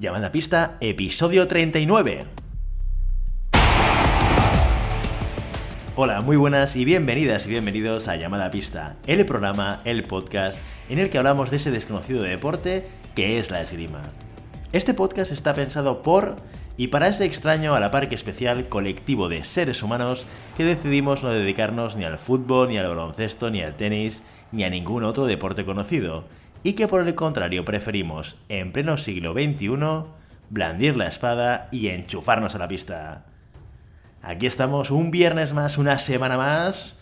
Llamada Pista, episodio 39. Hola, muy buenas y bienvenidas y bienvenidos a Llamada Pista, el programa, el podcast en el que hablamos de ese desconocido deporte que es la esgrima. Este podcast está pensado por y para ese extraño a la par que especial colectivo de seres humanos que decidimos no dedicarnos ni al fútbol, ni al baloncesto, ni al tenis, ni a ningún otro deporte conocido, y que por el contrario preferimos, en pleno siglo XXI, blandir la espada y enchufarnos a la pista. Aquí estamos un viernes más, una semana más.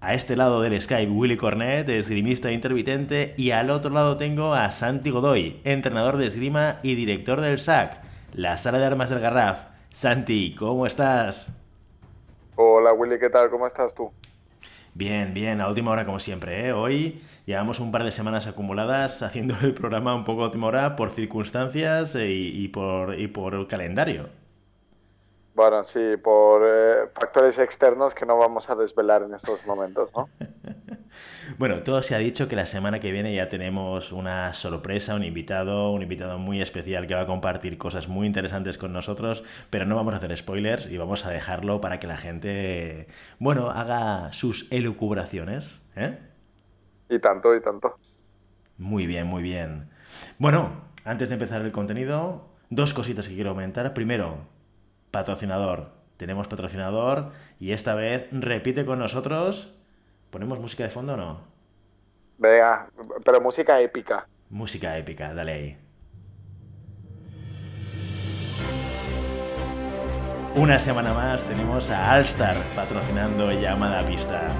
A este lado del Skype, Willy Cornet, esgrimista intermitente, y al otro lado tengo a Santi Godoy, entrenador de esgrima y director del SAC, la sala de armas del Garraf. Santi, ¿cómo estás? Hola Willy, ¿qué tal? ¿Cómo estás tú? Bien, bien, a última hora como siempre. ¿eh? Hoy llevamos un par de semanas acumuladas haciendo el programa un poco a última hora por circunstancias eh, y, por, y por calendario. Bueno, sí, por eh, factores externos que no vamos a desvelar en estos momentos, ¿no? bueno, todo se ha dicho que la semana que viene ya tenemos una sorpresa, un invitado, un invitado muy especial que va a compartir cosas muy interesantes con nosotros, pero no vamos a hacer spoilers y vamos a dejarlo para que la gente, bueno, haga sus elucubraciones, ¿eh? Y tanto, y tanto. Muy bien, muy bien. Bueno, antes de empezar el contenido, dos cositas que quiero comentar. Primero, patrocinador. Tenemos patrocinador y esta vez repite con nosotros. ¿Ponemos música de fondo o no? Venga, pero música épica. Música épica, dale ahí. Una semana más tenemos a Alstar patrocinando llamada pista.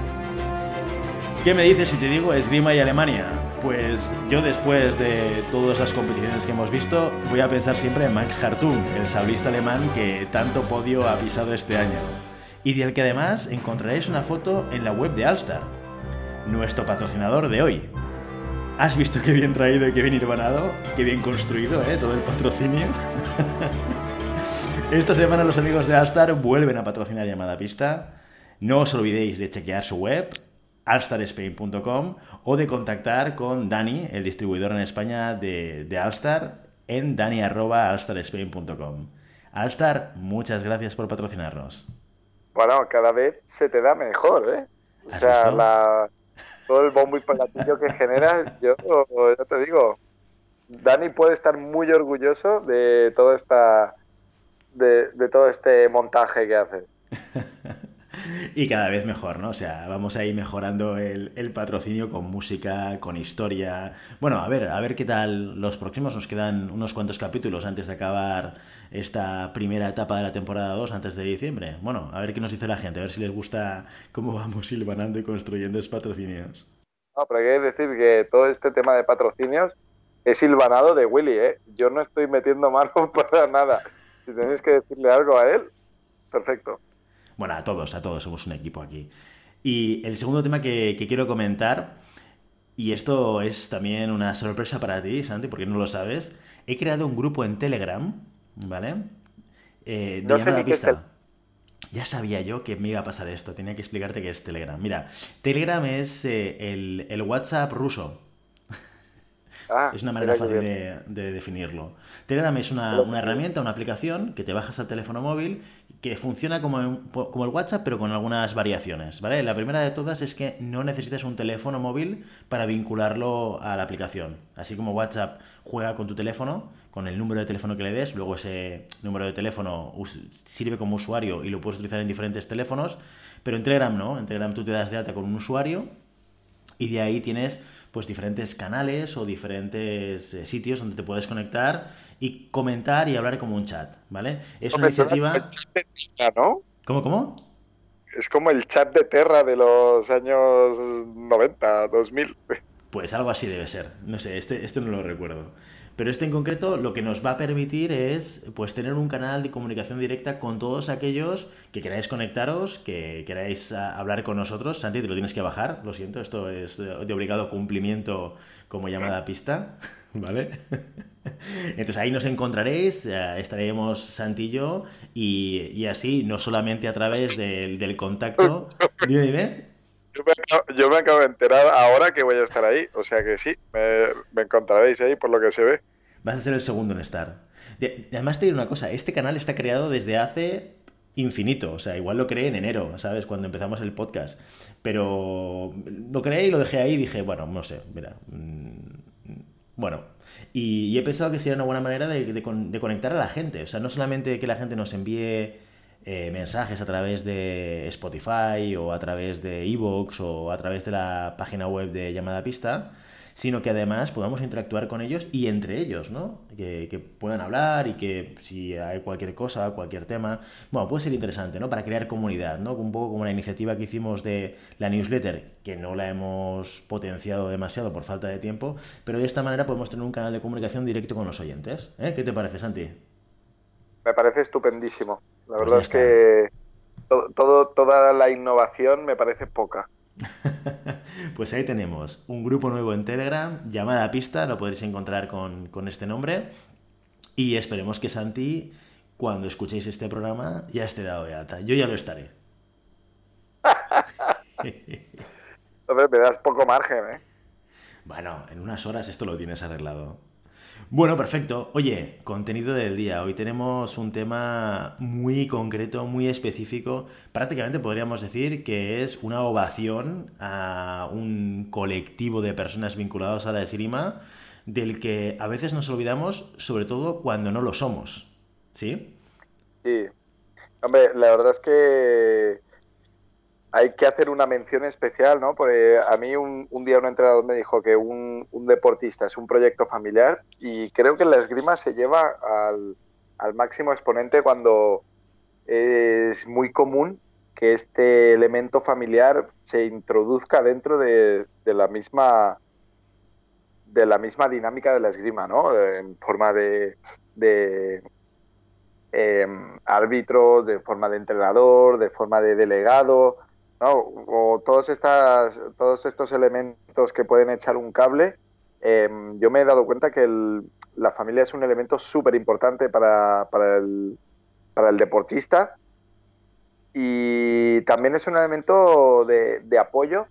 ¿Qué me dices si te digo esgrima y Alemania? Pues yo después de todas las competiciones que hemos visto, voy a pensar siempre en Max Hartung, el sablista alemán que tanto podio ha pisado este año. Y del que además encontraréis una foto en la web de Alstar, nuestro patrocinador de hoy. ¿Has visto qué bien traído y qué bien irbanado? Qué bien construido, ¿eh? Todo el patrocinio. Esta semana los amigos de Alstar vuelven a patrocinar Llamada Pista. No os olvidéis de chequear su web, alstarspain.com o de contactar con Dani, el distribuidor en España de, de Alstar, en dani.alstarspain.com. Alstar, muchas gracias por patrocinarnos. Bueno, cada vez se te da mejor, ¿eh? O sea, todo el bombo y platillo que generas, yo ya te digo, Dani puede estar muy orgulloso de toda esta de, de todo este montaje que hace. y cada vez mejor, ¿no? O sea, vamos a ir mejorando el, patrocinio con música, con historia. Bueno, a ver, a ver qué tal los próximos. Nos quedan unos cuantos capítulos antes de acabar esta primera etapa de la temporada 2, antes de diciembre. Bueno, a ver qué nos dice la gente, a ver si les gusta cómo vamos silvanando y construyendo esos patrocinios. No, pero hay que decir que todo este tema de patrocinios es silvanado de Willy, ¿eh? Yo no estoy metiendo mano para nada. Si tenéis que decirle algo a él, perfecto. Bueno, a todos, a todos, somos un equipo aquí. Y el segundo tema que, quiero comentar, y esto es también una sorpresa para ti, Santi, porque no lo sabes, he creado un grupo en Telegram, ¿vale? Eh, de no pista. Ya sabía yo que me iba a pasar esto, tenía que explicarte qué es Telegram. Mira, Telegram es eh, el, WhatsApp ruso. Ah, es una manera fácil de, definirlo. Telegram es una, una, herramienta, una aplicación que te bajas al teléfono móvil que funciona como, como, el WhatsApp, pero con algunas variaciones, ¿vale? La primera de todas es que no necesitas un teléfono móvil para vincularlo a la aplicación. Así como WhatsApp juega con tu teléfono, con el número de teléfono que le des, luego ese número de teléfono sirve como usuario y lo puedes utilizar en diferentes teléfonos, pero en Telegram no, en Telegram tú te das de alta con un usuario y de ahí tienes pues diferentes canales o diferentes eh, sitios donde te puedes conectar y comentar y hablar como un chat, ¿vale? Es una iniciativa... ¿no? ¿Cómo, cómo? Es como el chat de Terra de los años 90, 2000. Pues algo así debe ser. No sé, este, este no lo recuerdo. Pero este en concreto lo que nos va a permitir es pues tener un canal de comunicación directa con todos aquellos que queráis conectaros, que queráis ah, hablar con nosotros. Santi, te lo tienes que bajar, lo siento, esto es de obligado cumplimiento como llamada pista, ¿vale? Entonces ahí nos encontraréis, eh, estaremos Santi y yo, y, así, no solamente a través del, contacto. Dime, dime. Yo me, acabo, de enterar ahora que voy a estar ahí, o sea que sí, me, encontraréis ahí por lo que se ve. Vas a ser el segundo en estar. además te digo una cosa, este canal está creado desde hace infinito, o sea, igual lo creé en enero, ¿sabes? Cuando empezamos el podcast, pero lo creé y lo dejé ahí y dije, bueno, no sé, mira, mm, bueno, y, he pensado que sería una buena manera de, conectar a la gente, o sea, no solamente que la gente nos envíe eh, mensajes a través de Spotify o a través de Evox o a través de la página web de Llamada Pista, sino que además podamos interactuar con ellos y entre ellos, ¿no? Que, puedan hablar y que si hay cualquier cosa, cualquier tema, bueno, puede ser interesante, ¿no? Para crear comunidad, ¿no? Un poco como la iniciativa que hicimos de la newsletter, que no la hemos potenciado demasiado por falta de tiempo, pero de esta manera podemos tener un canal de comunicación directo con los oyentes. ¿eh? ¿Qué te parece, Santi? Me parece estupendísimo. La pues verdad es que todo, toda la innovación me parece poca. pues ahí tenemos un grupo nuevo en Telegram, llamada pista, lo podréis encontrar con, este nombre. Y esperemos que Santi, cuando escuchéis este programa, ya esté dado de alta. Yo ya lo estaré. Me das poco margen, ¿eh? Bueno, en unas horas esto lo tienes arreglado. Bueno, perfecto. Oye, contenido del día. Hoy tenemos un tema muy concreto, muy específico. Prácticamente podríamos decir que es una ovación a un colectivo de personas vinculados a la esgrima del que a veces nos olvidamos, sobre todo cuando no lo somos. ¿Sí? Sí. Hombre, la verdad es que hay que hacer una mención especial, ¿no? Porque a mí un, día un entrenador me dijo que un, deportista es un proyecto familiar y creo que la esgrima se lleva al, máximo exponente cuando es muy común que este elemento familiar se introduzca dentro de, la misma de la misma dinámica de la esgrima, ¿no? En forma de, de em, árbitro, de forma de entrenador, de forma de delegado, o todos, estas, todos estos elementos que pueden echar un cable, em, yo me he dado cuenta que la familia es un elemento súper importante para, el, deportista y también es un elemento de, apoyo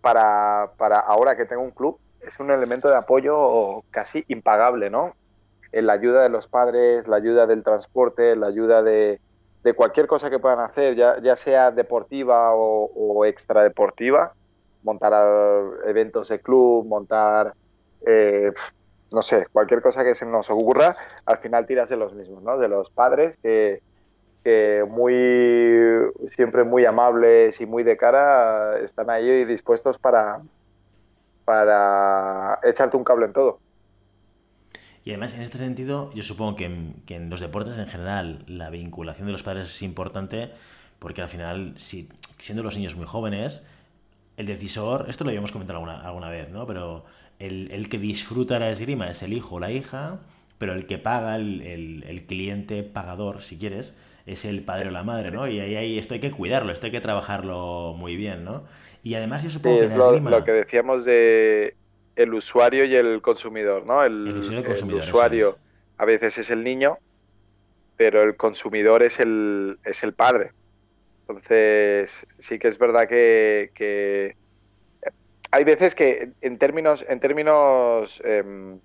para, ahora que tengo un club, es un elemento de apoyo casi impagable, ¿no? En la ayuda de los padres, la ayuda del transporte, la ayuda de, de cualquier cosa que puedan hacer, ya, ya sea deportiva o, extradeportiva, montar eventos de club, montar, eh, no sé, cualquier cosa que se nos ocurra, al final tiras de los mismos, ¿no? De los padres que, que muy, siempre muy amables y muy de cara, están ahí dispuestos para, para echarte un cable en todo. Y además, en este sentido, yo supongo que en, los deportes en general la vinculación de los padres es importante porque al final, si, siendo los niños muy jóvenes, el decisor, esto lo habíamos comentado alguna, alguna vez, ¿no? Pero el, que disfruta la esgrima es el hijo o la hija, pero el que paga, el, cliente pagador, si quieres, es el padre o la madre, ¿no? Y ahí, ahí, esto hay que cuidarlo, esto hay que trabajarlo muy bien, ¿no? Y además yo supongo que es lo que decíamos de el usuario y el consumidor, ¿no? El, usuario, a veces es el niño, pero el consumidor es el, es el padre. Entonces, sí que es verdad que, hay veces que en términos, en términos em,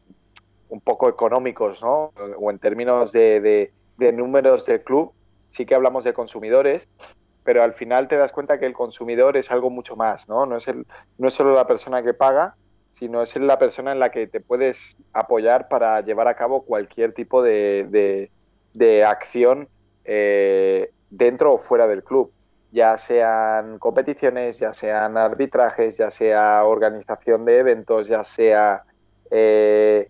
un poco económicos, ¿no? O en términos de, de, números de club, sí que hablamos de consumidores, pero al final te das cuenta que el consumidor es algo mucho más, ¿no? No es, el, no es solo la persona que paga, sino es la persona en la que te puedes apoyar para llevar a cabo cualquier tipo de, acción eh, dentro o fuera del club, ya sean competiciones, ya sean arbitrajes, ya sea organización de eventos, ya sea eh,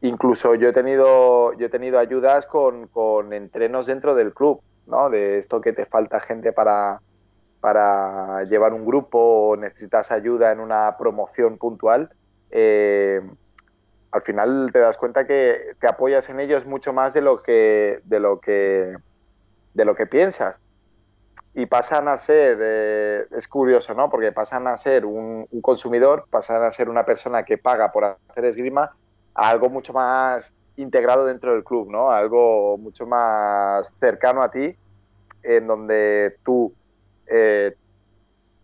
incluso yo he tenido yo he tenido ayudas con, con entrenos dentro del club, ¿no? De esto que te falta gente para para llevar un grupo o necesitas ayuda en una promoción puntual, eh, al final te das cuenta que te apoyas en ellos mucho más de lo que, de lo que, de lo que piensas. Y pasan a ser, eh, es curioso, ¿no? Porque pasan a ser un, consumidor, pasan a ser una persona que paga por hacer esgrima, a algo mucho más integrado dentro del club, ¿no? Algo mucho más cercano a ti, en donde tú eh,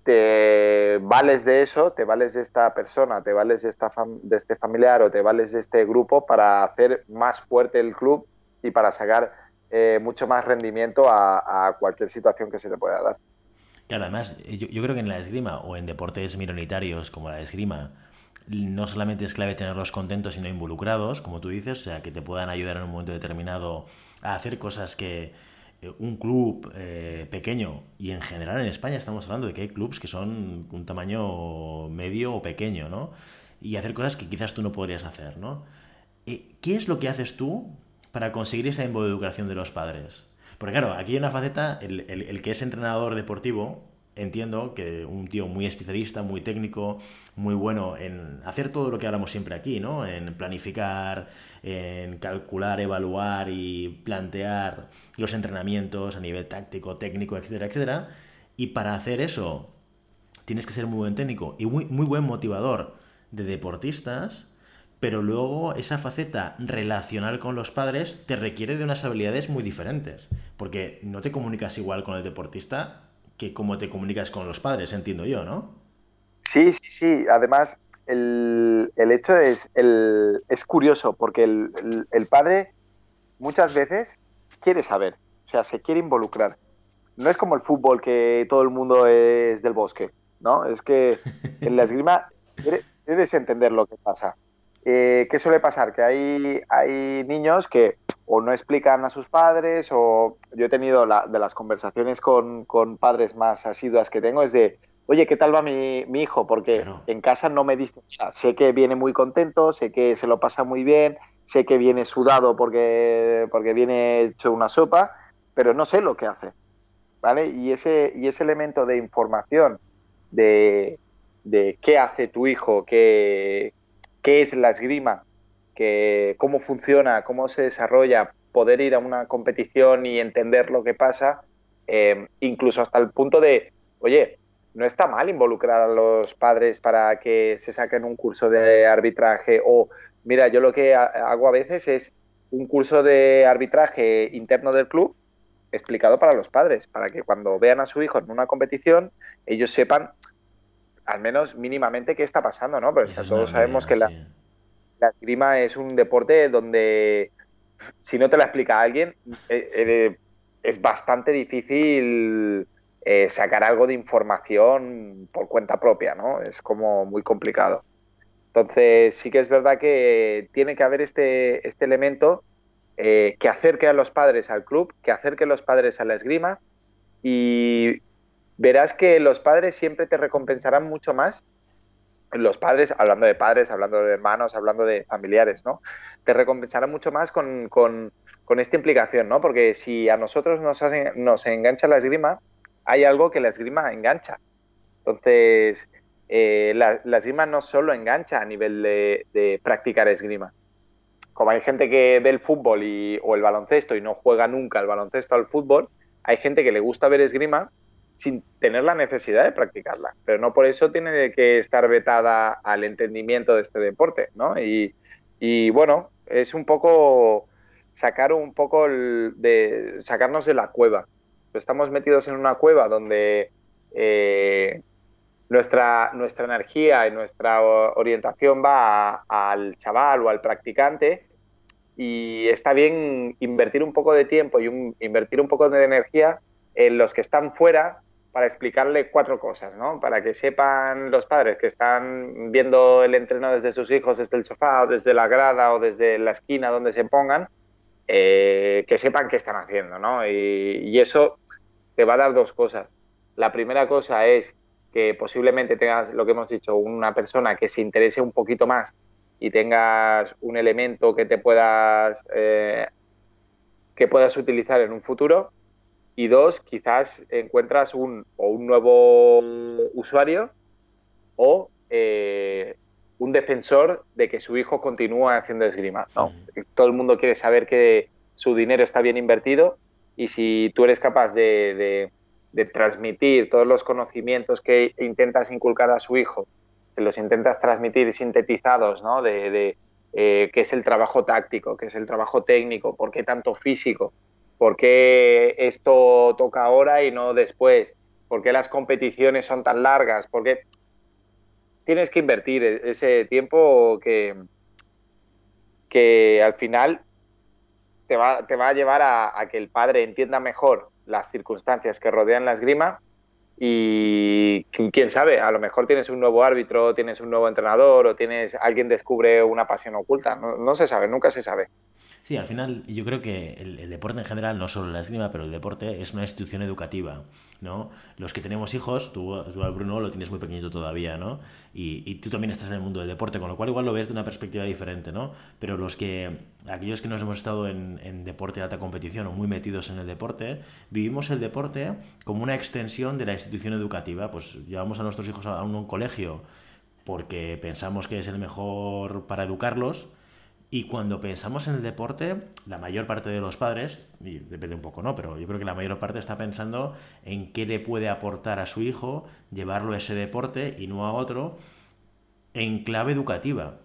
te vales de eso, te vales de esta persona, te vales de, esta de este familiar o te vales de este grupo para hacer más fuerte el club y para sacar eh, mucho más rendimiento a, cualquier situación que se te pueda dar. Claro, además, yo, yo, creo que en la esgrima o en deportes minoritarios como la esgrima, no solamente es clave tenerlos contentos, sino involucrados, como tú dices, o sea, que te puedan ayudar en un momento determinado a hacer cosas que, eh, un club eh, pequeño, y en general en España estamos hablando de que hay clubs que son un tamaño medio o pequeño, ¿no? Y hacer cosas que quizás tú no podrías hacer, ¿no? Eh, ¿Qué es lo que haces tú para conseguir esa involucración de los padres? Porque claro, aquí hay una faceta, el que es entrenador deportivo, entiendo que un tío muy especialista, muy técnico, muy bueno en hacer todo lo que hablamos siempre aquí, ¿no? En planificar, en calcular, evaluar y plantear los entrenamientos a nivel táctico, técnico, etcétera, etcétera. Y para hacer eso tienes que ser muy buen técnico y muy, muy buen motivador de deportistas, pero luego esa faceta relacional con los padres te requiere de unas habilidades muy diferentes, porque no te comunicas igual con el deportista que como te comunicas con los padres, entiendo yo, ¿no? Sí, sí, sí. Además, el, hecho es, el, es curioso porque el, padre muchas veces quiere saber, o sea, se quiere involucrar. No es como el fútbol que todo el mundo es del bosque, ¿no? Es que en la esgrima debes entender lo que pasa. Eh, ¿Qué suele pasar? Que hay, hay niños que o no explican a sus padres o yo he tenido la, de las conversaciones con, con, padres más asiduas que tengo es de, oye, ¿qué tal va mi, mi hijo? Porque en casa no me dice, sé que viene muy contento, sé que se lo pasa muy bien, sé que viene sudado porque, porque viene hecho una sopa, pero no sé lo que hace. ¿Vale? Y ese, y ese elemento de información de, de qué hace tu hijo, qué, qué es la esgrima, que, cómo funciona, cómo se desarrolla, poder ir a una competición y entender lo que pasa, eh, incluso hasta el punto de, oye, no está mal involucrar a los padres para que se saquen un curso de arbitraje o, mira, yo lo que hago a veces es un curso de arbitraje interno del club explicado para los padres, para que cuando vean a su hijo en una competición, ellos sepan al menos mínimamente qué está pasando, ¿no? Porque todos sabemos que la, la, esgrima es un deporte donde si no te la explica alguien, eh, eh, es bastante difícil eh, sacar algo de información por cuenta propia, ¿no? Es como muy complicado. Entonces sí que es verdad que tiene que haber este, este elemento que acerque a los padres al club, que acerque a los padres a la esgrima y verás que los padres siempre te recompensarán mucho más. Los padres, hablando de padres, hablando de hermanos, hablando de familiares, ¿no? Te recompensarán mucho más con, esta implicación, ¿no? Porque si a nosotros nos, nos engancha la esgrima, hay algo que la esgrima engancha. Entonces, eh, la, esgrima no solo engancha a nivel de, practicar esgrima. Como hay gente que ve el fútbol y, o el baloncesto y no juega nunca el baloncesto al fútbol, hay gente que le gusta ver esgrima sin tener la necesidad de practicarla. Pero no por eso tiene que estar vetada al entendimiento de este deporte, ¿no? Y, bueno, es un poco sacar un poco de sacarnos de la cueva. Estamos metidos en una cueva donde eh, nuestra, nuestra energía y nuestra orientación va al chaval o al practicante y está bien invertir un poco de tiempo y invertir un poco de energía en los que están fuera para explicarle cuatro cosas, ¿no? Para que sepan los padres que están viendo el entreno desde sus hijos, desde el sofá desde la grada o desde la esquina donde se pongan, eh, que sepan qué están haciendo, ¿no? Y, eso te va a dar dos cosas. La primera cosa es que posiblemente tengas, lo que hemos dicho, una persona que se interese un poquito más y tengas un elemento que te puedas, eh, que puedas utilizar en un futuro y dos, quizás encuentras un, o un nuevo usuario o eh, un defensor de que su hijo continúe haciendo esgrima. No, mm. todo el mundo quiere saber que su dinero está bien invertido y si tú eres capaz de, transmitir todos los conocimientos que intentas inculcar a su hijo, que los intentas transmitir sintetizados, ¿no? De, de eh, qué es el trabajo táctico, qué es el trabajo técnico, por qué tanto físico, ¿Por qué esto toca ahora y no después? ¿Por qué las competiciones son tan largas? Porque tienes que invertir e-, ese tiempo que, que al final te va, te va a llevar a, a, que el padre entienda mejor las circunstancias que rodean la esgrima y quién sabe, a lo mejor tienes un nuevo árbitro, tienes un nuevo entrenador o tienes alguien descubre una pasión oculta, no, no se sabe, nunca se sabe. Sí, al final yo creo que el, deporte en general, no solo la esgrima, pero el deporte es una institución educativa, ¿no? Los que tenemos hijos, tú, tú Bruno, lo tienes muy pequeñito todavía, ¿no? Y, y, tú también estás en el mundo del deporte, con lo cual igual lo ves de una perspectiva diferente, ¿no? Pero los que, aquellos que nos hemos estado en, en deporte de alta competición o muy metidos en el deporte, vivimos el deporte como una extensión de la institución educativa. Pues llevamos a nuestros hijos a un colegio porque pensamos que es el mejor para educarlos, y cuando pensamos en el deporte, la mayor parte de los padres, y depende un poco, ¿no? Pero yo creo que la mayor parte está pensando en qué le puede aportar a su hijo llevarlo a ese deporte y no a otro en clave educativa.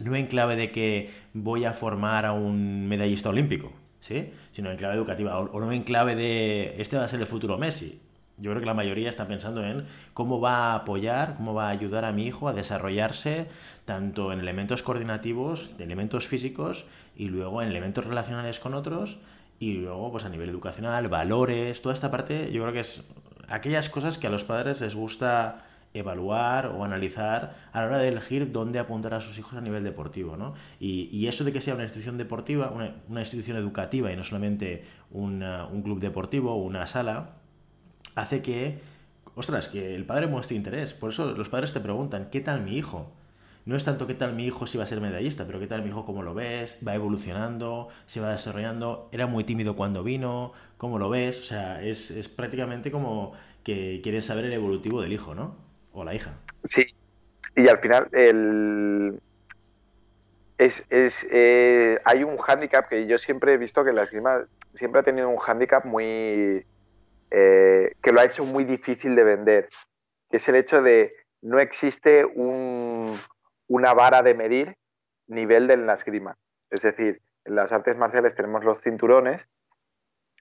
No en clave de que voy a formar a un medallista olímpico, ¿sí? Sino en clave educativa. O no en clave de este va a ser el futuro Messi. Yo creo que la mayoría está pensando en cómo va a apoyar, cómo va a ayudar a mi hijo a desarrollarse tanto en elementos coordinativos, elementos físicos y luego en elementos relacionales con otros y luego pues a nivel educacional, valores, toda esta parte yo creo que es aquellas cosas que a los padres les gusta evaluar o analizar a la hora de elegir dónde apuntar a sus hijos a nivel deportivo. ¿no? Y, eso de que sea una institución deportiva, una, institución educativa y no solamente un club deportivo o una sala, hace que, ostras, que el padre muestre interés. Por eso los padres te preguntan, ¿qué tal mi hijo? No es tanto qué tal mi hijo si va a ser medallista, pero qué tal mi hijo, cómo lo ves, va evolucionando, se va desarrollando, era muy tímido cuando vino, cómo lo ves, o sea, es, es prácticamente como que quieren saber el evolutivo del hijo, ¿no? O la hija. Sí, y al final el... es, es eh, hay un hándicap que yo siempre he visto que la esgrima siempre ha tenido un hándicap muy eh, que lo ha hecho muy difícil de vender, que es el hecho de no existe una vara de medir nivel de la esgrima. Es decir, en las artes marciales tenemos los cinturones,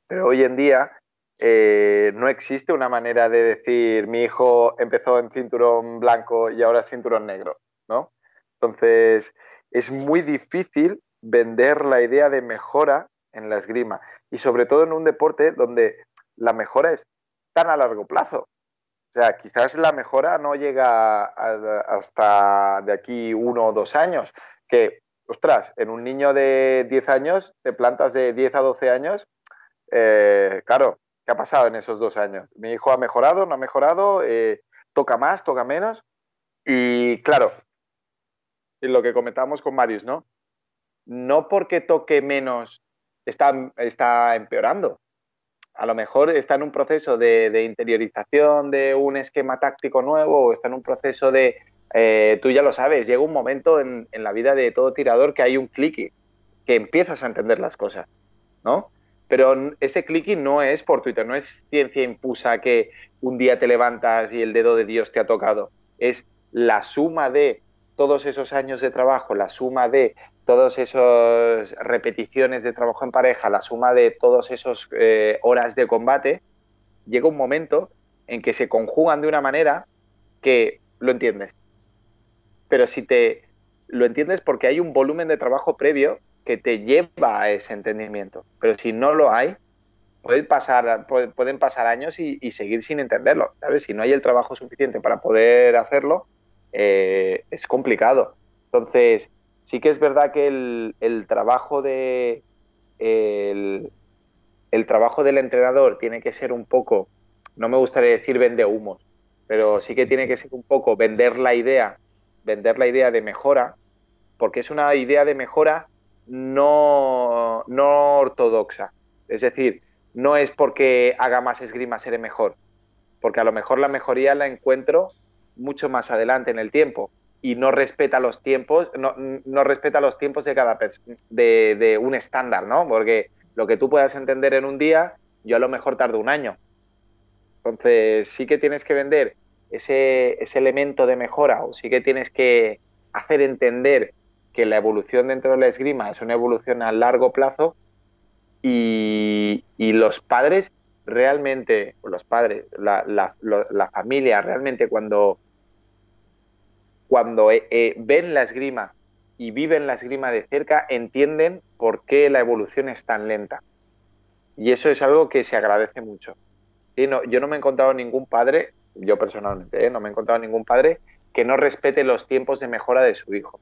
pero hoy en día eh, no existe una manera de decir mi hijo empezó en cinturón blanco y ahora es cinturón negro, ¿no? Entonces, es muy difícil vender la idea de mejora en la esgrima y sobre todo en un deporte donde la mejora es tan a largo plazo. O sea, quizás la mejora no llega hasta de aquí uno o dos años, que, ostras, en un niño de 10 años, de plantas de 10 a 12 años, eh, claro, ¿qué ha pasado en esos dos años? Mi hijo ha mejorado, no ha mejorado, eh, toca más, toca menos. Y claro, lo que comentamos con Marius, ¿no? No porque toque menos está, está empeorando a lo mejor está en un proceso de, interiorización de un esquema táctico nuevo o está en un proceso de, eh, tú ya lo sabes, llega un momento en, la vida de todo tirador que hay un clicky, que empiezas a entender las cosas, ¿no? Pero ese clicky no es por Twitter, no es ciencia impusa que un día te levantas y el dedo de Dios te ha tocado, es la suma de todos esos años de trabajo, la suma de todas esas repeticiones de trabajo en pareja, la suma de todas esas eh, horas de combate, llega un momento en que se conjugan de una manera que lo entiendes. Pero si te lo entiendes porque hay un volumen de trabajo previo que te lleva a ese entendimiento. Pero si no lo hay, pueden pasar años y, seguir sin entenderlo. Si no hay el trabajo suficiente para poder hacerlo, eh, es complicado. Entonces, Sí que es verdad que el, trabajo de el, trabajo del entrenador tiene que ser un poco, no me gustaría decir vende humos, pero sí que tiene que ser un poco vender la idea, vender la idea de mejora, porque es una idea de mejora no, no ortodoxa. Es decir, no es porque haga más esgrima seré mejor, porque a lo mejor la mejoría la encuentro mucho más adelante en el tiempo y no respeta los tiempos, no, no respeta los tiempos de cada de, de un estándar, ¿no? Porque lo que tú puedas entender en un día, yo a lo mejor tardo un año. Entonces, sí que tienes que vender ese, ese elemento de mejora o sí que tienes que hacer entender que la evolución dentro de la esgrima es una evolución a largo plazo y, y los padres realmente, los padres, la, familia, realmente cuando, cuando eh, eh, ven la esgrima y viven la esgrima de cerca, entienden por qué la evolución es tan lenta. Y eso es algo que se agradece mucho. Y no, yo no me he encontrado ningún padre, yo personalmente, ¿eh? no me he encontrado ningún padre que no respete los tiempos de mejora de su hijo.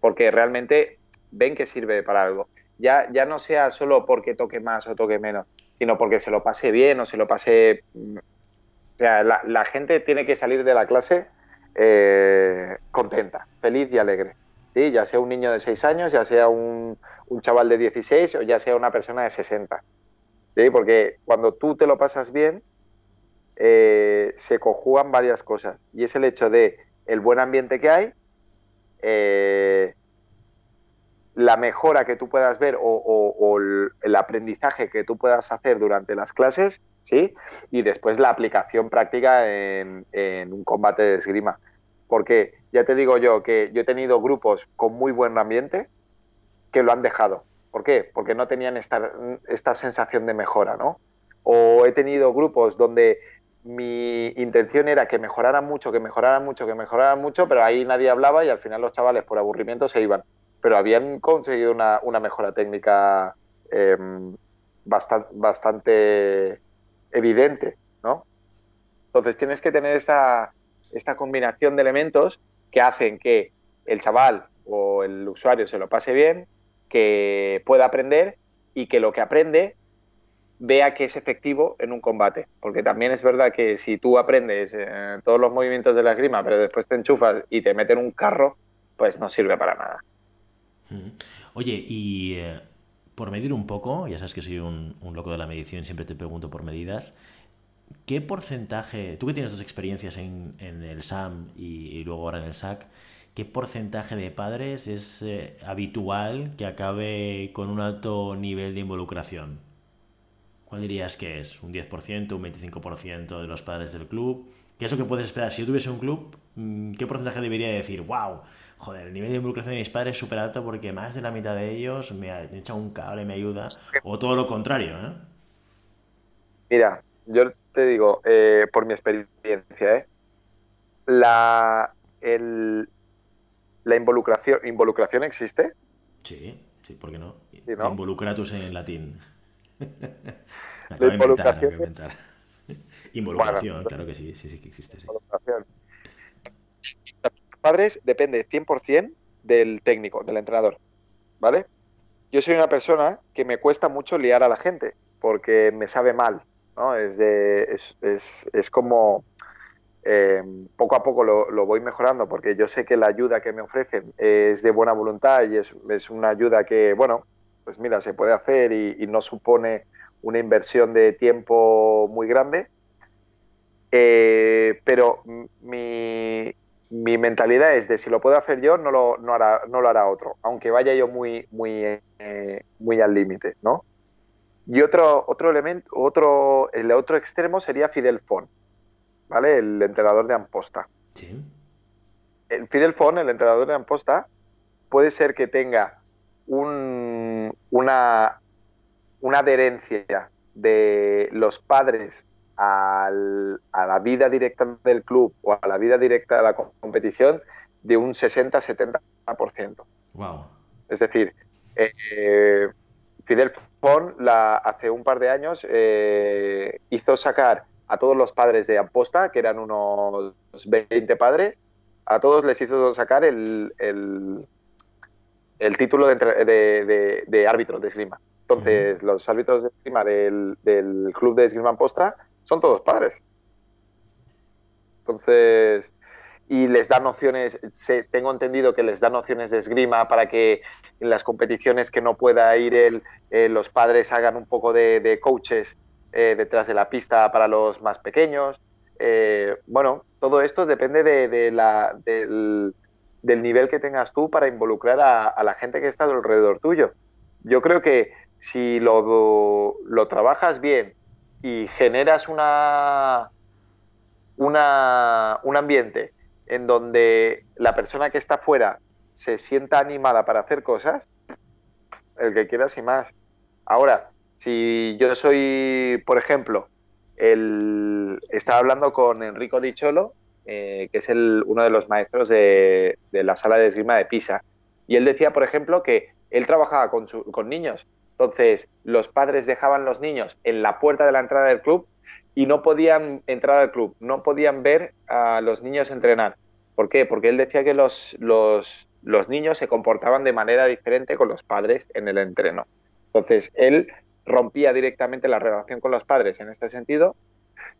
Porque realmente ven que sirve para algo. Ya, ya no sea solo porque toque más o toque menos, sino porque se lo pase bien o se lo pase... Mm, o sea, la, gente tiene que salir de la clase eh, contenta, feliz y alegre. ¿sí? Ya sea un niño de 6 años, ya sea un, un, chaval de 16 o ya sea una persona de 60. ¿sí? Porque cuando tú te lo pasas bien, eh, se conjugan varias cosas. Y es el hecho de el buen ambiente que hay, eh, la mejora que tú puedas ver o, el, aprendizaje que tú puedas hacer durante las clases, ¿sí? Y después la aplicación práctica en, un combate de esgrima. Porque ya te digo yo que yo he tenido grupos con muy buen ambiente que lo han dejado. ¿Por qué? Porque no tenían esta, esta sensación de mejora, ¿no? O he tenido grupos donde mi intención era que mejoraran mucho, que mejoraran mucho, que mejoraran mucho, pero ahí nadie hablaba y al final los chavales por aburrimiento se iban pero habían conseguido una, mejora técnica em, bastante, evidente, ¿no? Entonces tienes que tener esta, esta combinación de elementos que hacen que el chaval o el usuario se lo pase bien, que pueda aprender y que lo que aprende vea que es efectivo en un combate. Porque también es verdad que si tú aprendes eh, todos los movimientos de la esgrima, pero después te enchufas y te meten un carro, pues no sirve para nada. Oye, y eh, por medir un poco, ya sabes que soy un, loco de la medición, siempre te pregunto por medidas. ¿Qué porcentaje, tú que tienes dos experiencias en, el SAM y, luego ahora en el SAC, qué porcentaje de padres es eh, habitual que acabe con un alto nivel de involucración? ¿Cuál dirías que es? ¿Un 10%, un 25% de los padres del club? ¿Qué es lo que puedes esperar? Si yo tuviese un club, mm, ¿qué porcentaje debería decir? ¡Wow! Joder, el nivel de involucración de mis padres es súper alto porque más de la mitad de ellos me echan un cable, y me ayuda, o todo lo contrario, ¿eh? Mira, yo te digo, eh, por mi experiencia, ¿eh? La, la involucración, ¿involucración existe? Sí, sí, ¿por qué no? Involucratus en latín. la involucración. Involucración, claro que sí, sí, sí que existe. Sí padres depende 100% del técnico, del entrenador, ¿vale? Yo soy una persona que me cuesta mucho liar a la gente porque me sabe mal, ¿no? Es, de, es, como eh, poco a poco lo, voy mejorando porque yo sé que la ayuda que me ofrecen es de buena voluntad y es, una ayuda que, bueno, pues mira, se puede hacer y, no supone una inversión de tiempo muy grande. Eh, pero mi, mi mentalidad es de si lo puedo hacer yo, no lo, no hará, no lo hará otro, aunque vaya yo muy, muy, eh, muy al límite, ¿no? Y otro, otro elemento, otro, el otro extremo sería Fidel Fon, ¿vale? El entrenador de Amposta. Sí. El Fidel Fon, el entrenador de Amposta, puede ser que tenga un, una, una adherencia de los padres a la vida directa del club o a la vida directa de la competición de un 60-70%. Wow. Es decir, eh, Fidel Fon la, hace un par de años eh, hizo sacar a todos los padres de Amposta, que eran unos 20 padres, a todos les hizo sacar el, el, título de, de, de, árbitro de esgrima. Entonces, los árbitros de esgrima del, del club de esgrima Amposta son todos padres. Entonces, y les da nociones, tengo entendido que les da nociones de esgrima para que en las competiciones que no pueda ir él, eh, los padres hagan un poco de, coaches eh, detrás de la pista para los más pequeños. Eh, bueno, todo esto depende de, la, del, nivel que tengas tú para involucrar a, la gente que está alrededor tuyo. Yo creo que si lo, lo trabajas bien y generas una, una, un ambiente en donde la persona que está fuera se sienta animada para hacer cosas, el que quieras y más. Ahora, Si yo soy, por ejemplo, el, estaba hablando con Enrico Dicholo, eh, que es el, uno de los maestros de, la sala de esgrima de Pisa, y él decía, por ejemplo, que él trabajaba con, con niños, entonces los padres dejaban los niños en la puerta de la entrada del club y no podían entrar al club, no podían ver a los niños entrenar. ¿Por qué? Porque él decía que los, los, los niños se comportaban de manera diferente con los padres en el entreno. Entonces, él rompía directamente la relación con los padres en este sentido.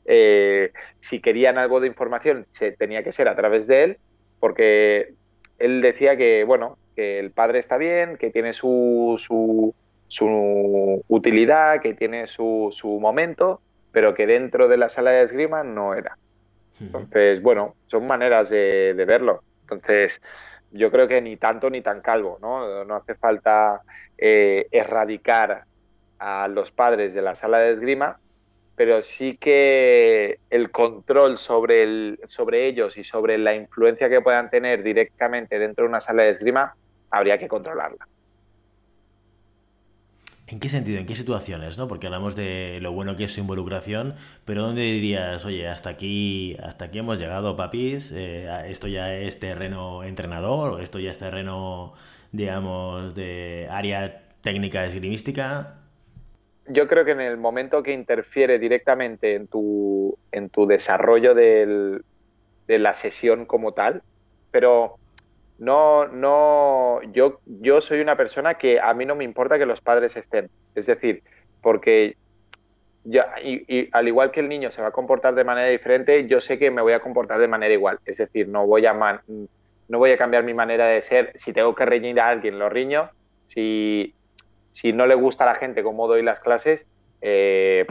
Eh, si querían algo de información, se, tenía que ser a través de él, porque él decía que, bueno, que el padre está bien, que tiene su, su, su utilidad, que tiene su, su momento, pero que dentro de la sala de esgrima no era. Entonces, bueno, son maneras de, verlo. Entonces, yo creo que ni tanto ni tan calvo, ¿no? No hace falta eh, erradicar a los padres de la sala de esgrima, pero sí que el control sobre, el, sobre ellos y sobre la influencia que puedan tener directamente dentro de una sala de esgrima, habría que controlarla. ¿En qué sentido? ¿En qué situaciones? ¿no? Porque hablamos de lo bueno que es su involucración, pero ¿dónde dirías, oye, hasta aquí, hasta aquí hemos llegado, papis? Eh, ¿Esto ya es terreno entrenador? ¿O esto ya es terreno, digamos, de área técnica esgrimística? Yo creo que en el momento que interfiere directamente en tu, en tu desarrollo de la sesión como tal, pero no, no, yo, yo soy una persona que a mí no me importa que los padres estén. Es decir, porque ya, y, al igual que el niño se va a comportar de manera diferente, yo sé que me voy a comportar de manera igual. Es decir, no voy a, no voy a cambiar mi manera de ser. Si tengo que reñir a alguien, lo riño. Si, si no le gusta a la gente cómo doy las clases, eh,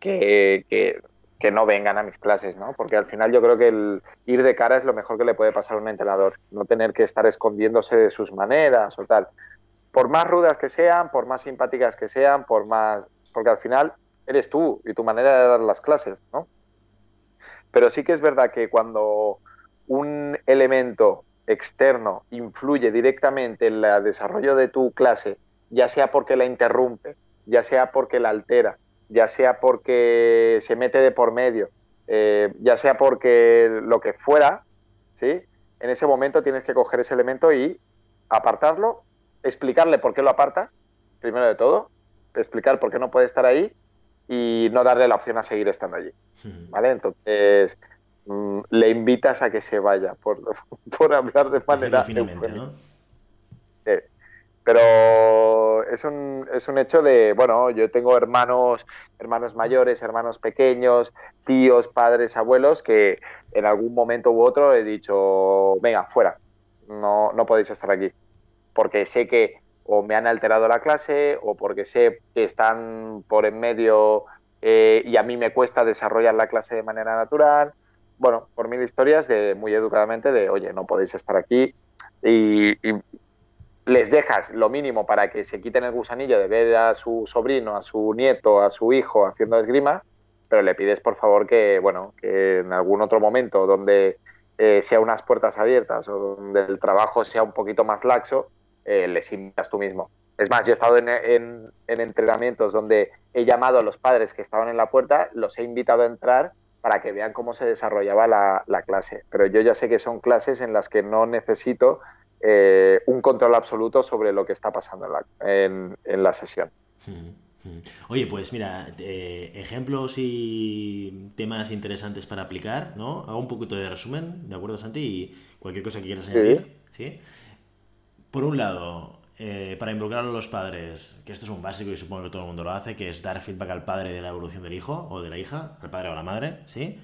que, que que no vengan a mis clases, ¿no? Porque al final yo creo que el ir de cara es lo mejor que le puede pasar a un entrenador, no tener que estar escondiéndose de sus maneras o tal. Por más rudas que sean, por más simpáticas que sean, por más... Porque al final eres tú y tu manera de dar las clases, ¿no? Pero sí que es verdad que cuando un elemento externo influye directamente en el desarrollo de tu clase, ya sea porque la interrumpe, ya sea porque la altera, ya sea porque se mete de por medio, eh, ya sea porque lo que fuera, ¿sí? En ese momento tienes que coger ese elemento y apartarlo, explicarle por qué lo apartas, primero de todo, explicar por qué no puede estar ahí y no darle la opción a seguir estando allí, ¿vale? Entonces, mm, le invitas a que se vaya, por, por hablar de manera... Pero es un, es un hecho de, bueno, yo tengo hermanos, hermanos mayores, hermanos pequeños, tíos, padres, abuelos, que en algún momento u otro he dicho, venga, fuera, no, no podéis estar aquí. Porque sé que o me han alterado la clase o porque sé que están por en medio eh, y a mí me cuesta desarrollar la clase de manera natural. Bueno, por mil historias de muy educadamente de, oye, no podéis estar aquí. y les dejas lo mínimo para que se quiten el gusanillo de ver a su sobrino, a su nieto, a su hijo haciendo esgrima, pero le pides por favor que, bueno, que en algún otro momento donde eh, sea unas puertas abiertas o donde el trabajo sea un poquito más laxo, eh, les invitas tú mismo. Es más, yo he estado en, entrenamientos donde he llamado a los padres que estaban en la puerta, los he invitado a entrar para que vean cómo se desarrollaba la clase. Pero yo ya sé que son clases en las que no necesito eh, un control absoluto sobre lo que está pasando en la, sesión. Oye, pues mira, eh, ejemplos y temas interesantes para aplicar, ¿no? Hago un poquito de resumen, ¿de acuerdo, Santi? Y cualquier cosa que quieras añadir, ¿sí? Por un lado, eh, para involucrar a los padres, que esto es un básico y supongo que todo el mundo lo hace, que es dar feedback al padre de la evolución del hijo o de la hija, al padre o a la madre, ¿sí?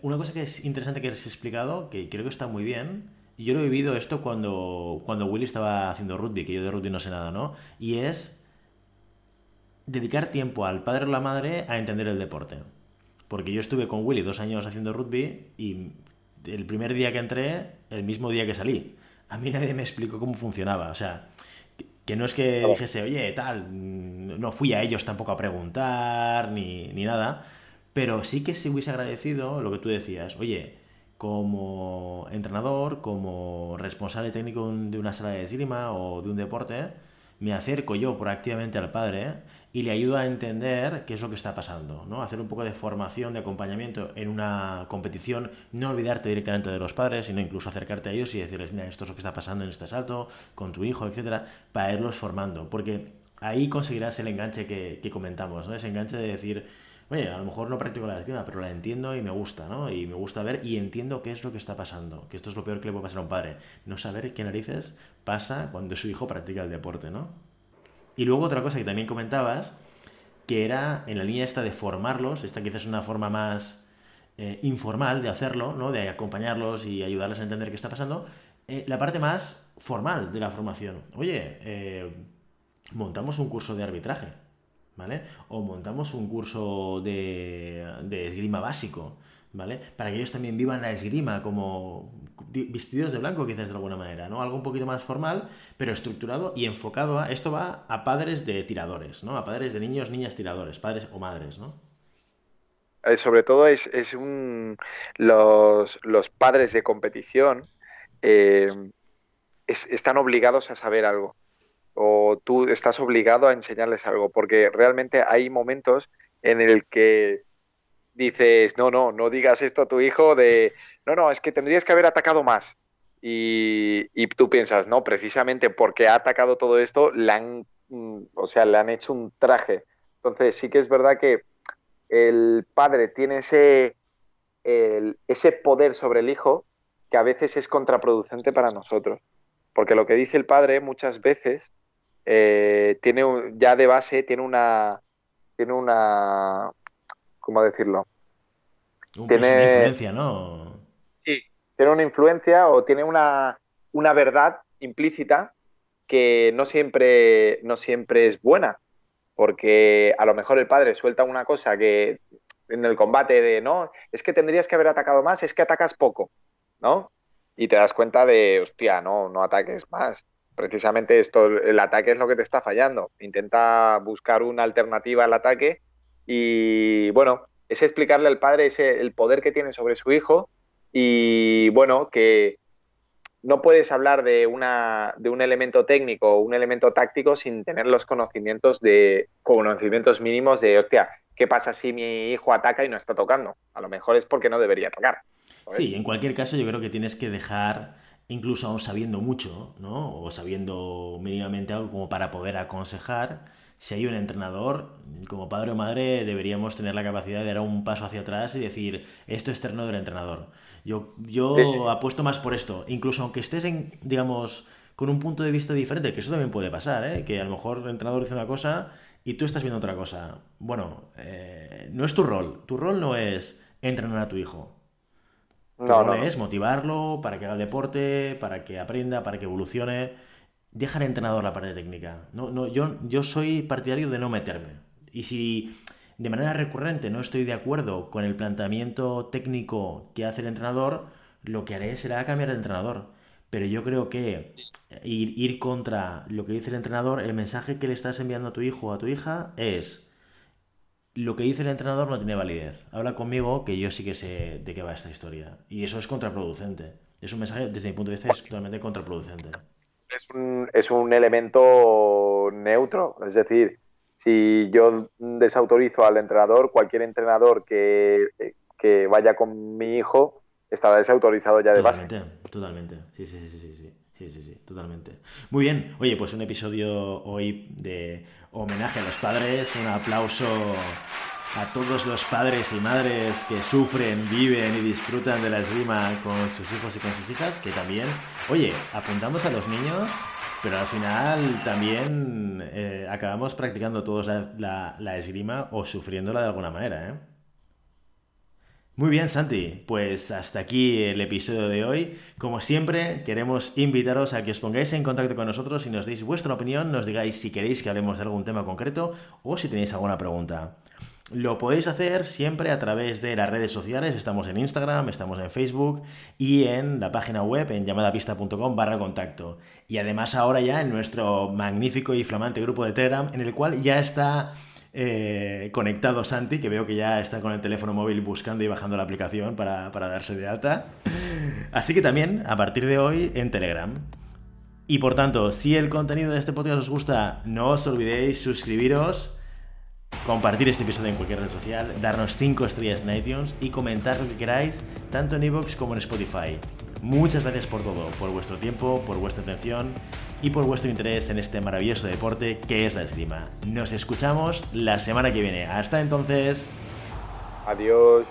una cosa que es interesante que has explicado, que creo que está muy bien, y yo lo he vivido esto cuando, cuando Willy estaba haciendo rugby, que yo de rugby no sé nada, ¿no? Y es dedicar tiempo al padre o la madre a entender el deporte. Porque yo estuve con Willy dos años haciendo rugby y el primer día que entré, el mismo día que salí. A mí nadie me explicó cómo funcionaba. O sea, que no es que dijese, oye, tal, no fui a ellos tampoco a preguntar ni, ni nada, pero sí que se hubiese agradecido lo que tú decías, oye, como entrenador, como responsable técnico de una sala de esgrima o de un deporte, me acerco yo proactivamente al padre y le ayudo a entender qué es lo que está pasando, ¿no? Hacer un poco de formación, de acompañamiento en una competición, no olvidarte directamente de los padres, sino incluso acercarte a ellos y decirles, mira, esto es lo que está pasando en este salto, con tu hijo, etcétera, para irlos formando, porque ahí conseguirás el enganche que, que comentamos, ¿no? Ese enganche de decir, oye, a lo mejor no practico la esgrima, pero la entiendo y me gusta, ¿no? Y me gusta ver y entiendo qué es lo que está pasando, que esto es lo peor que le puede pasar a un padre, no saber qué narices pasa cuando su hijo practica el deporte, ¿no? Y luego otra cosa que también comentabas, que era en la línea esta de formarlos, esta quizás es una forma más eh, informal de hacerlo, ¿no? De acompañarlos y ayudarles a entender qué está pasando, eh, la parte más formal de la formación. Oye, eh, montamos un curso de arbitraje ¿vale? O montamos un curso de, esgrima básico, ¿vale? Para que ellos también vivan la esgrima como vestidos de blanco quizás de alguna manera, ¿no? Algo un poquito más formal, pero estructurado y enfocado a... Esto va a padres de tiradores, ¿no? A padres de niños, niñas tiradores, padres o madres, ¿no? Eh, sobre todo es, un... Los, padres de competición eh, están obligados a saber algo o tú estás obligado a enseñarles algo, porque realmente hay momentos en el que dices, no, no, no digas esto a tu hijo de, no, no, es que tendrías que haber atacado más. Y, tú piensas, no, precisamente porque ha atacado todo esto, le han, mm, o sea, le han hecho un traje. Entonces sí que es verdad que el padre tiene ese, ese poder sobre el hijo que a veces es contraproducente para nosotros. Porque lo que dice el padre muchas veces eh, tiene ya de base, tiene una, tiene una, ¿cómo decirlo? tiene una influencia, ¿no? Sí, tiene una influencia o tiene una, una verdad implícita que no siempre, no siempre es buena, porque a lo mejor el padre suelta una cosa que en el combate de, no, es que tendrías que haber atacado más, es que atacas poco, ¿no? Y te das cuenta de, hostia, no, no ataques más precisamente esto, el ataque es lo que te está fallando. Intenta buscar una alternativa al ataque y bueno, es explicarle al padre ese, el poder que tiene sobre su hijo y bueno, que no puedes hablar de, una, de un elemento técnico o un elemento táctico sin tener los conocimientos de conocimientos mínimos de, hostia, ¿qué pasa si mi hijo ataca y no está tocando? A lo mejor es porque no debería atacar. Sí, en cualquier caso yo creo que tienes que dejar incluso aún sabiendo mucho, ¿no? O sabiendo mínimamente algo como para poder aconsejar, si hay un entrenador, como padre o madre, deberíamos tener la capacidad de dar un paso hacia atrás y decir, esto es terreno del entrenador. Yo, yo apuesto más por esto, incluso aunque estés en, digamos, con un punto de vista diferente, que eso también puede pasar, ¿eh? que a lo mejor el entrenador dice una cosa y tú estás viendo otra cosa. Bueno, eh, no es tu rol, tu rol no es entrenar a tu hijo, no, es motivarlo para que haga el deporte, para que aprenda, para que evolucione. Deja al entrenador la parte técnica. No, no, yo, yo soy partidario de no meterme. Y si de manera recurrente no estoy de acuerdo con el planteamiento técnico que hace el entrenador, lo que haré será cambiar de entrenador. Pero yo creo que ir, ir contra lo que dice el entrenador, el mensaje que le estás enviando a tu hijo o a tu hija es lo que dice el entrenador no tiene validez. Habla conmigo que yo sí que sé de qué va esta historia. Y eso es contraproducente. Es un mensaje, desde mi punto de vista, es totalmente contraproducente. Es un, es un elemento neutro. Es decir, si yo desautorizo al entrenador, cualquier entrenador que, que vaya con mi hijo estará desautorizado ya de base. Totalmente, sí, sí, sí, sí, sí. Sí, sí, sí, totalmente. Muy bien, oye, pues un episodio hoy de homenaje a los padres, un aplauso a todos los padres y madres que sufren, viven y disfrutan de la esgrima con sus hijos y con sus hijas, que también, oye, apuntamos a los niños, pero al final también eh, acabamos practicando todos la, la esgrima o sufriéndola de alguna manera, ¿eh? Muy bien, Santi, pues hasta aquí el episodio de hoy. Como siempre, queremos invitaros a que os pongáis en contacto con nosotros y nos deis vuestra opinión, nos digáis si queréis que hablemos de algún tema concreto o si tenéis alguna pregunta. Lo podéis hacer siempre a través de las redes sociales, estamos en Instagram, estamos en Facebook y en la página web en llamadapista.com barra contacto. Y además ahora ya en nuestro magnífico y flamante grupo de Telegram en el cual ya está eh, conectado Santi, que veo que ya está con el teléfono móvil buscando y bajando la aplicación para, darse de alta. Así que también, a partir de hoy, en Telegram. Y por tanto, si el contenido de este podcast os gusta, no os olvidéis suscribiros, compartir este episodio en cualquier red social, darnos 5 estrellas en iTunes y comentar lo que queráis, tanto en iVoox como en Spotify. Muchas gracias por todo, por vuestro tiempo, por vuestra atención y por vuestro interés en este maravilloso deporte que es la esgrima. Nos escuchamos la semana que viene. Hasta entonces. Adiós.